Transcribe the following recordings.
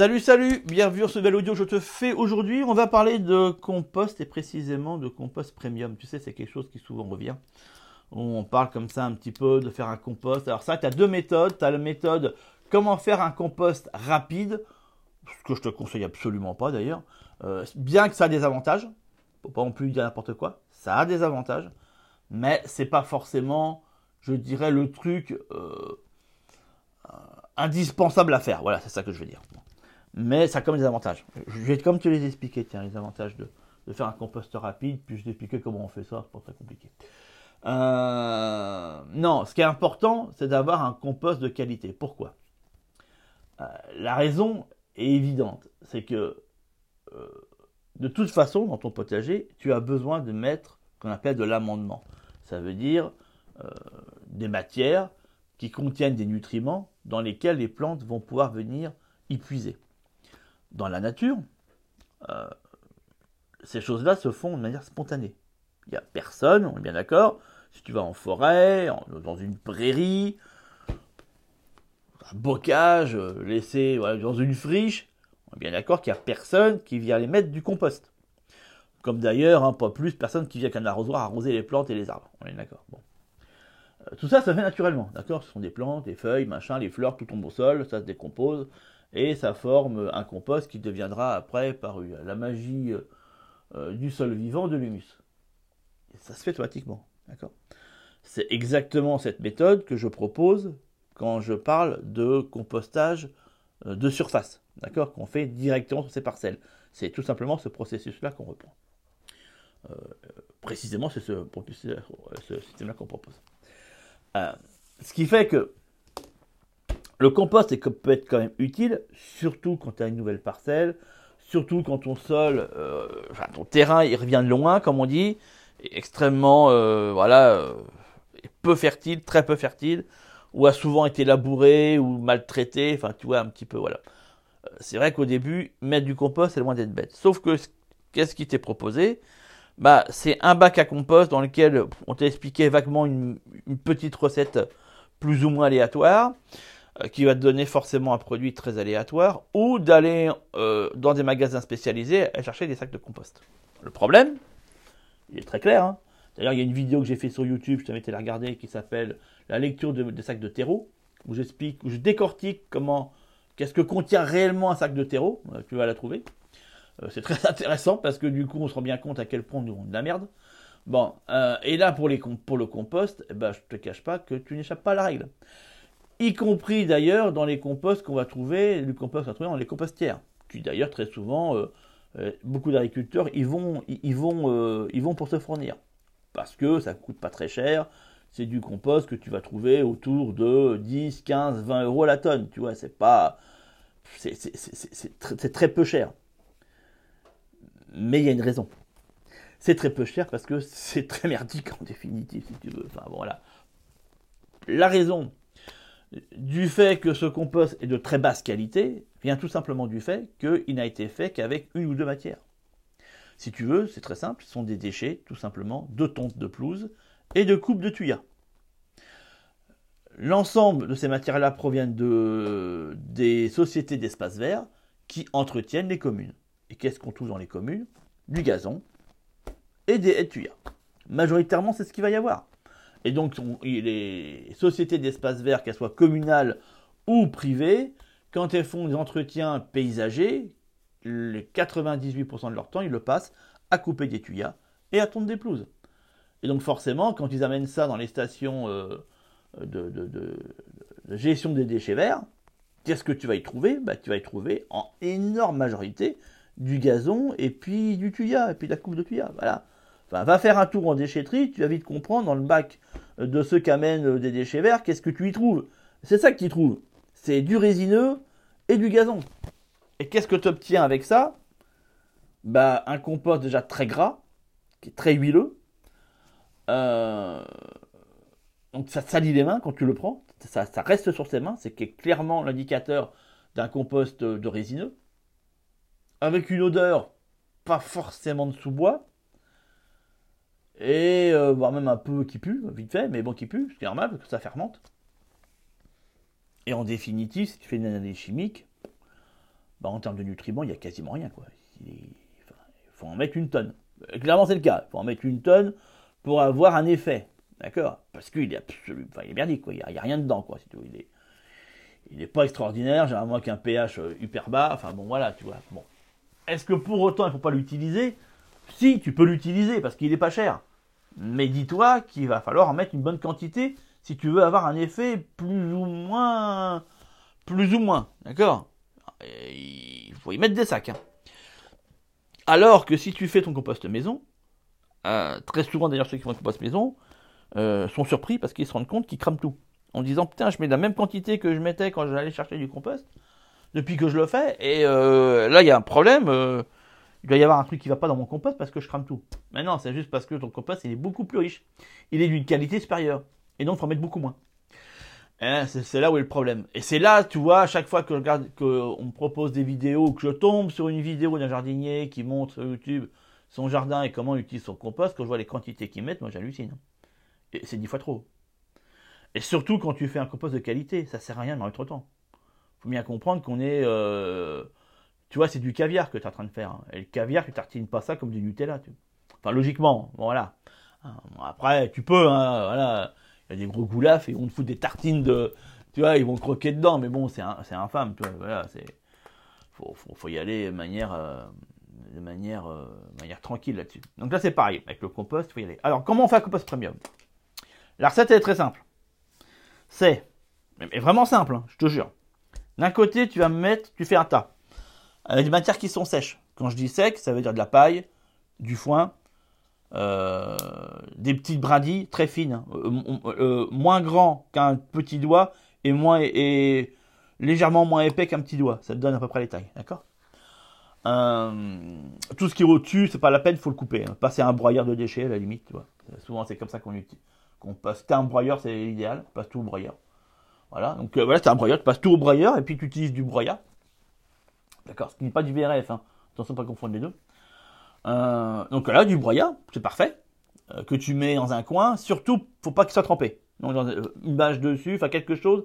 Salut, salut, bienvenue sur ce nouvel audio je te fais aujourd'hui. On va parler de compost et précisément de compost premium. Tu sais, c'est quelque chose qui souvent revient. On parle comme ça un petit peu de faire un compost. Alors ça, tu as deux méthodes. Tu as la méthode comment faire un compost rapide, ce que je te conseille absolument pas d'ailleurs. Euh, bien que ça a des avantages, faut pas non plus dire n'importe quoi. Ça a des avantages, mais c'est pas forcément, je dirais, le truc euh, euh, indispensable à faire. Voilà, c'est ça que je veux dire. Mais ça a comme des avantages. Je vais comme te les expliquer, tiens, les avantages de, faire un compost rapide, puis je vais t'expliquer comment on fait ça, c'est pas très compliqué. non, ce qui est important, c'est d'avoir un compost de qualité. Pourquoi? La raison est évidente, c'est que de toute façon, dans ton potager, tu as besoin de mettre ce qu'on appelle de l'amendement. Ça veut dire euh, des matières qui contiennent des nutriments dans lesquels les plantes vont pouvoir venir y puiser. Dans la nature, euh, ces choses-là se font de manière spontanée. Il n'y a personne, on est bien d'accord. Si tu vas en forêt, dans une prairie, un bocage, euh, laissé dans une friche, on est bien d'accord qu'il n'y a personne qui vient les mettre du compost. Comme d'ailleurs, hein, pas plus, personne qui vient qu'un arrosoir arroser les plantes et les arbres. On est d'accord. Bon. Euh, tout ça, ça fait naturellement, d'accord? Ce sont des plantes, des feuilles, machin, les fleurs, tout tombe au sol, ça se décompose, et ça forme un compost qui deviendra après, par la magie euh, du sol vivant, de l'humus. Ça se fait automatiquement, d'accord? C'est exactement cette méthode que je propose quand je parle de compostage euh, de surface, d'accord, qu'on fait directement sur ces parcelles. C'est tout simplement ce processus-là qu'on reprend. Euh, précisément, c'est ce, système-là qu'on propose. Ce qui fait que le compost peut être quand même utile, surtout quand tu as une nouvelle parcelle, surtout quand ton sol, enfin, ton terrain, il revient de loin, comme on dit, extrêmement, voilà, peu fertile, très peu fertile ou a souvent été labouré ou maltraité, enfin tu vois un petit peu voilà. Euh, c'est vrai qu'au début, mettre du compost, c'est loin d'être bête. Sauf que qu'est-ce qui t'est proposé? Bah, C'est un bac à compost dans lequel on t'a expliqué vaguement une, petite recette plus ou moins aléatoire, euh, qui va te donner forcément un produit très aléatoire, ou d'aller euh, dans des magasins spécialisés et chercher des sacs de compost. Le problème, il est très clair, hein. D'ailleurs, il y a une vidéo que j'ai fait sur YouTube, je t'invite à la regarder, qui s'appelle La lecture des sacs de terreau, où j'explique, où je décortique comment, qu'est-ce que contient réellement un sac de terreau. Euh, tu vas la trouver. Euh, c'est très intéressant parce que du coup, on se rend bien compte à quel point nous avons de la merde. Bon, euh, et là, pour le compost, eh ben, je te cache pas que tu n'échappes pas à la règle. Y compris d'ailleurs dans les composts qu'on va trouver, le compost qu'on va trouver dans les compostières. Qui d'ailleurs, très souvent, beaucoup d'agriculteurs, ils vont, vont, ils vont pour se fournir parce que ça coûte pas très cher. C'est du compost que tu vas trouver autour de 10, 15, 20 euros la tonne. Tu vois, c'est pas. C'est très, peu cher. Mais il y a une raison. C'est très peu cher parce que c'est très merdique en définitive, si tu veux. Enfin, voilà. La raison du fait que ce compost est de très basse qualité vient tout simplement du fait qu'il n'a été fait qu'avec une ou deux matières. Si tu veux, c'est très simple, ce sont des déchets, tout simplement, de tonte de pelouse et de coupe de tuyas. L'ensemble de ces matières-là proviennent de, des sociétés d'espaces verts qui entretiennent les communes. Et qu'est-ce qu'on trouve dans les communes? Du gazon et des tuyas. Majoritairement, c'est ce qu'il va y avoir. Et donc, les sociétés d'espaces verts, qu'elles soient communales ou privées, quand elles font des entretiens paysagers, les 98% de leur temps, ils le passent à couper des tuyas et à tondre des pelouses. Et donc forcément, quand ils amènent ça dans les stations euh, de, gestion des déchets verts, qu'est-ce que tu vas y trouver? Bah, Tu vas y trouver en énorme majorité du gazon et puis du tuya, et puis de la coupe de tuya. Voilà. Enfin, va faire un tour en déchetterie, tu vas vite comprendre dans le bac de ceux qui amènent des déchets verts, qu'est-ce que tu y trouves? C'est ça que tu y trouves. C'est du résineux et du gazon. Et qu'est-ce que tu obtiens avec ça? Bah, Un compost déjà très gras, qui est très huileux. Euh, donc ça salit les mains quand tu le prends. Ça, reste sur tes mains. C'est clairement l'indicateur d'un compost de résineux. Avec une odeur pas forcément de sous-bois. Et euh, voire même un peu qui pue, vite fait, mais bon qui pue, c'est normal parce que ça fermente. Et en définitive, si tu fais une analyse chimique, bah, en termes de nutriments, il n'y a quasiment rien. Quoi. Il, faut en mettre une tonne. Euh, clairement, c'est le cas. Il faut en mettre une tonne pour avoir un effet. D'accord? Parce qu'il est absolument. Enfin, il est merdique, quoi. Il n'y a, rien dedans, quoi. Il est, il n'est pas extraordinaire, généralement qu'un pH euh, hyper bas. Enfin, bon, voilà, tu vois. Bon. Est-ce que pour autant, il ne faut pas l'utiliser? Si, tu peux l'utiliser parce qu'il n'est pas cher. Mais dis-toi qu'il va falloir en mettre une bonne quantité si tu veux avoir un effet plus ou moins. Plus ou moins, d'accord? Il faut y mettre des sacs. Hein. Alors que si tu fais ton compost maison, euh, très souvent d'ailleurs ceux qui font un compost maison euh, sont surpris parce qu'ils se rendent compte qu'ils crament tout. En disant putain je mets la même quantité que je mettais quand j'allais chercher du compost depuis que je le fais et euh, là il y a un problème. Il doit y avoir un truc qui va pas dans mon compost parce que je crame tout. Mais non, c'est juste parce que ton compost il est beaucoup plus riche. Il est d'une qualité supérieure. Et donc il faut en mettre beaucoup moins. Hein, c'est là où est le problème. Et c'est là, tu vois, à chaque fois que qu'on me propose des vidéos, que je tombe sur une vidéo d'un jardinier qui montre sur YouTube son jardin et comment il utilise son compost, quand je vois les quantités qu'il met, moi j'hallucine. Et c'est dix fois trop. Et surtout quand tu fais un compost de qualité, ça sert à rien de mettre autant. faut bien comprendre qu'on est. Euh, tu vois, c'est du caviar que tu es en train de faire. Hein. Et le caviar, tu tartines pas ça comme du Nutella. Enfin, logiquement, voilà. Après, tu peux, hein, voilà il y a des gros goulafs et on te fout des tartines de. Tu vois, ils vont croquer dedans, mais bon, c'est infâme, tu vois. Voilà. Faut, faut, y aller de manière, euh, de manière, euh, manière tranquille là-dessus. Donc là, c'est pareil. Avec le compost, il faut y aller. Alors, comment on fait un compost premium? La recette, est très simple. C'est. Mais vraiment simple, hein, je te jure. D'un côté, tu vas mettre. Tu fais un tas. Avec des matières qui sont sèches. Quand je dis sec, ça veut dire de la paille, du foin, euh, des petites brindilles très fines, euh, euh, moins grand qu'un petit doigt et, légèrement moins épais qu'un petit doigt. Ça te donne à peu près les tailles, d'accord? Tout ce qui est au-dessus, c'est pas la peine, faut le couper. Hein. Passer un broyeur de déchets à la limite. Souvent c'est comme ça qu'on utilise. Qu'on passe. un broyeur, c'est l'idéal. Passe tout au broyeur. Voilà. Donc voilà, c'est un broyeur. Tu passes tout au broyeur et puis tu utilises du broyat. D'accord. Ce qui n'est pas du VRF. Hein. Attention, pas confondre les deux. Euh, donc là, du broyat, c'est parfait, euh, que tu mets dans un coin. Surtout, faut pas qu'il soit trempé. Donc euh, une bâche dessus, enfin quelque chose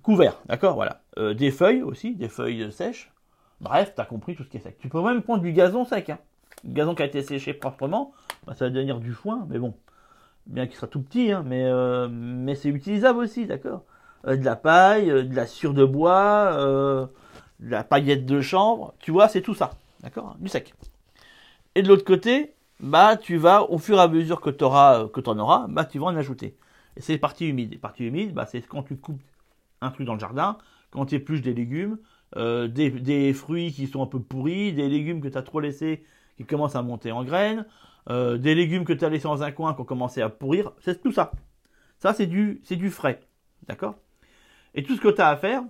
couvert, d'accord, voilà. des feuilles aussi, des feuilles sèches. Bref, tu as compris tout ce qui est sec. Tu peux même prendre du gazon sec. Hein. Du gazon qui a été séché proprement, bah, ça va devenir du foin, mais bon, bien qu'il soit tout petit, hein, mais, mais c'est utilisable aussi, d'accord. De la paille, de la sciure de bois, de la paillette de chanvre, tu vois, c'est tout ça. D'accord? Du sec. Et de l'autre côté, bah, tu vas, au fur et à mesure que tu que en auras, bah, tu vas en ajouter. Et c'est les parties humides. Les parties humides, bah, c'est quand tu coupes un truc dans le jardin, quand tu épluches des légumes, euh, des, fruits qui sont un peu pourris, des légumes que tu as trop laissés qui commencent à monter en graines, euh, des légumes que tu as laissés dans un coin qui ont commencé à pourrir. C'est tout ça. Ça, c'est du, c'est du frais. D'accord? Et tout ce que tu as à faire,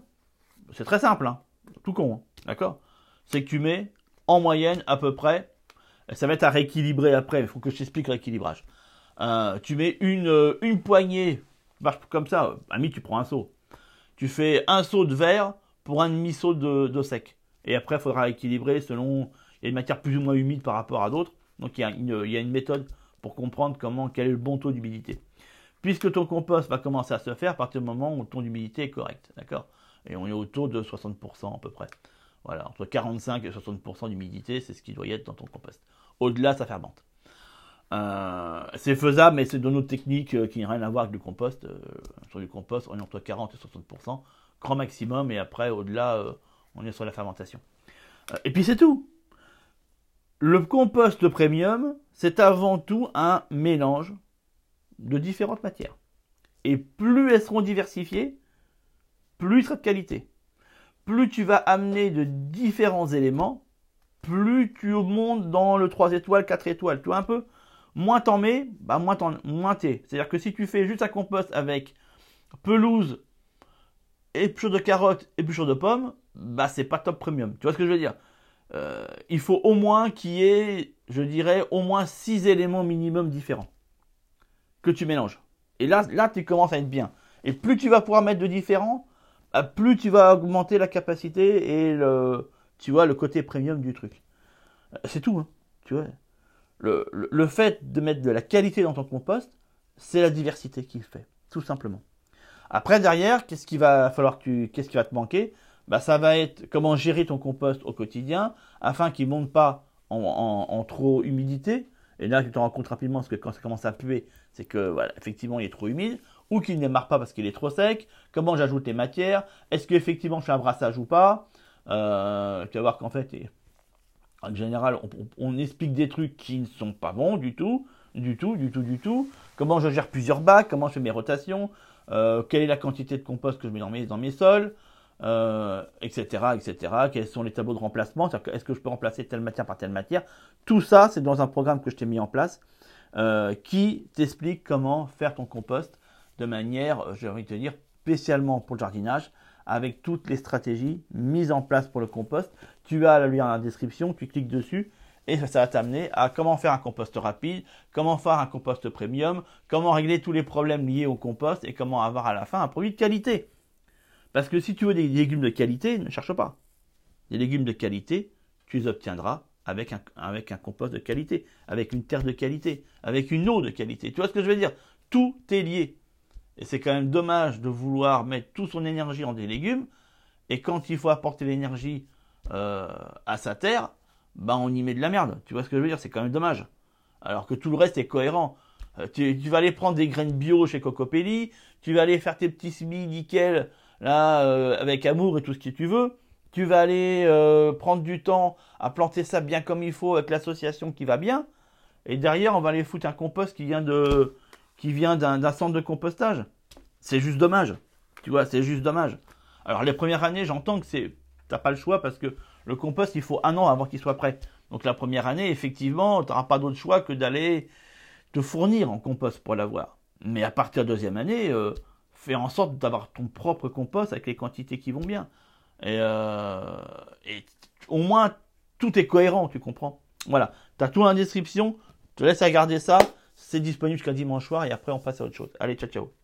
c'est très simple, hein, tout con. Hein, d'accord? C'est que tu mets en moyenne à peu près, ça va être à rééquilibrer après, il faut que je t'explique rééquilibrage. Euh, tu mets une, euh, une poignée, marche comme ça, ami tu prends un seau. Tu fais un seau de verre pour un demi-seau de, sec. Et après, il faudra équilibrer selon, il y a une matière plus ou moins humide par rapport à d'autres. Donc il y, a une, il y a une méthode pour comprendre comment, quel est le bon taux d'humidité. Puisque ton compost va commencer à se faire à partir du moment où ton humidité est correct, d'accord? Et on est autour de 60% à peu près. Voilà, entre 45 et 60% d'humidité, c'est ce qui doit y être dans ton compost. Au-delà, ça fermente. Euh, c'est faisable, mais c'est de notre technique euh, qui n'a rien à voir avec le compost. Euh, sur du compost, on est entre 40 et 60%, grand maximum, et après, au-delà, on est sur la fermentation. et puis c'est tout. Le compost premium, c'est avant tout un mélange de différentes matières. Et plus elles seront diversifiées, plus il sera de qualité plus tu vas amener de différents éléments, plus tu montes dans le 3 étoiles, 4 étoiles. Tu vois un peu? Moins t'en mets, bah moins moins t'es. C'est-à-dire que si tu fais juste un compost avec pelouse, épluchure de carottes, épluchure de pommes, bah c'est pas top premium. Tu vois ce que je veux dire? Euh, Il faut au moins qu'il y ait, je dirais, au moins 6 éléments minimum différents que tu mélanges. Et là, là, tu commences à être bien. Et plus tu vas pouvoir mettre de différents, plus tu vas augmenter la capacité et le, tu vois, le côté premium du truc. C'est tout, hein, tu vois. Le, le, fait de mettre de la qualité dans ton compost, c'est la diversité qui fait, tout simplement. Après, derrière, qu'est-ce qui va falloir que tu, qu'est-ce qui va te manquer? Bah, ça va être comment gérer ton compost au quotidien afin qu'il monte pas en, trop humidité. Et là, tu te rends compte rapidement parce que quand ça commence à puer, c'est que voilà, effectivement, il est trop humide ou qu'il ne démarre pas parce qu'il est trop sec. Comment j'ajoute les matières? Est-ce qu'effectivement je fais un brassage ou pas? Euh, Tu vas voir qu'en fait, en général, on, explique des trucs qui ne sont pas bons du tout, du tout, du tout, du tout. Comment je gère plusieurs bacs? Comment je fais mes rotations? Euh, Quelle est la quantité de compost que je mets dans mes, dans mes sols? Euh, etc. Quels sont les tableaux de remplacement? Est-ce que je peux remplacer telle matière par telle matière? Tout ça, c'est dans un programme que je t'ai mis en place euh, qui t'explique comment faire ton compost de manière, euh, j'ai envie de te dire, spécialement pour le jardinage, avec toutes les stratégies mises en place pour le compost. Tu as le lien dans la description, tu cliques dessus et ça va t'amener à comment faire un compost rapide, comment faire un compost premium, comment régler tous les problèmes liés au compost et comment avoir à la fin un produit de qualité. Parce que si tu veux des légumes de qualité, ne cherche pas. Des légumes de qualité, tu les obtiendras avec un, compost de qualité, avec une terre de qualité, avec une eau de qualité. Tu vois ce que je veux dire? Tout est lié. Et c'est quand même dommage de vouloir mettre toute son énergie en des légumes, et quand il faut apporter l'énergie euh, à sa terre, ben on y met de la merde. Tu vois ce que je veux dire? C'est quand même dommage. Alors que tout le reste est cohérent. Euh, tu, vas aller prendre des graines bio chez Cocopelli, tu vas aller faire tes petits semis nickel là, euh, avec amour et tout ce que tu veux, tu vas aller euh, prendre du temps à planter ça bien comme il faut avec l'association qui va bien, et derrière on va aller foutre un compost qui vient de, qui vient d'un centre de compostage. C'est juste dommage, tu vois, c'est juste dommage. Alors les premières années, j'entends que c'est, t'as pas le choix parce que le compost, il faut un an avant qu'il soit prêt. Donc la première année, effectivement, tu n'auras pas d'autre choix que d'aller te fournir en compost pour l'avoir. Mais à partir de la deuxième année, euh, fais en sorte d'avoir ton propre compost avec les quantités qui vont bien. Et, euh, au moins, tout est cohérent, tu comprends? Voilà, tu as tout en description, je te laisse regarder ça, c'est disponible jusqu'à dimanche soir et après on passe à autre chose. Allez, ciao ciao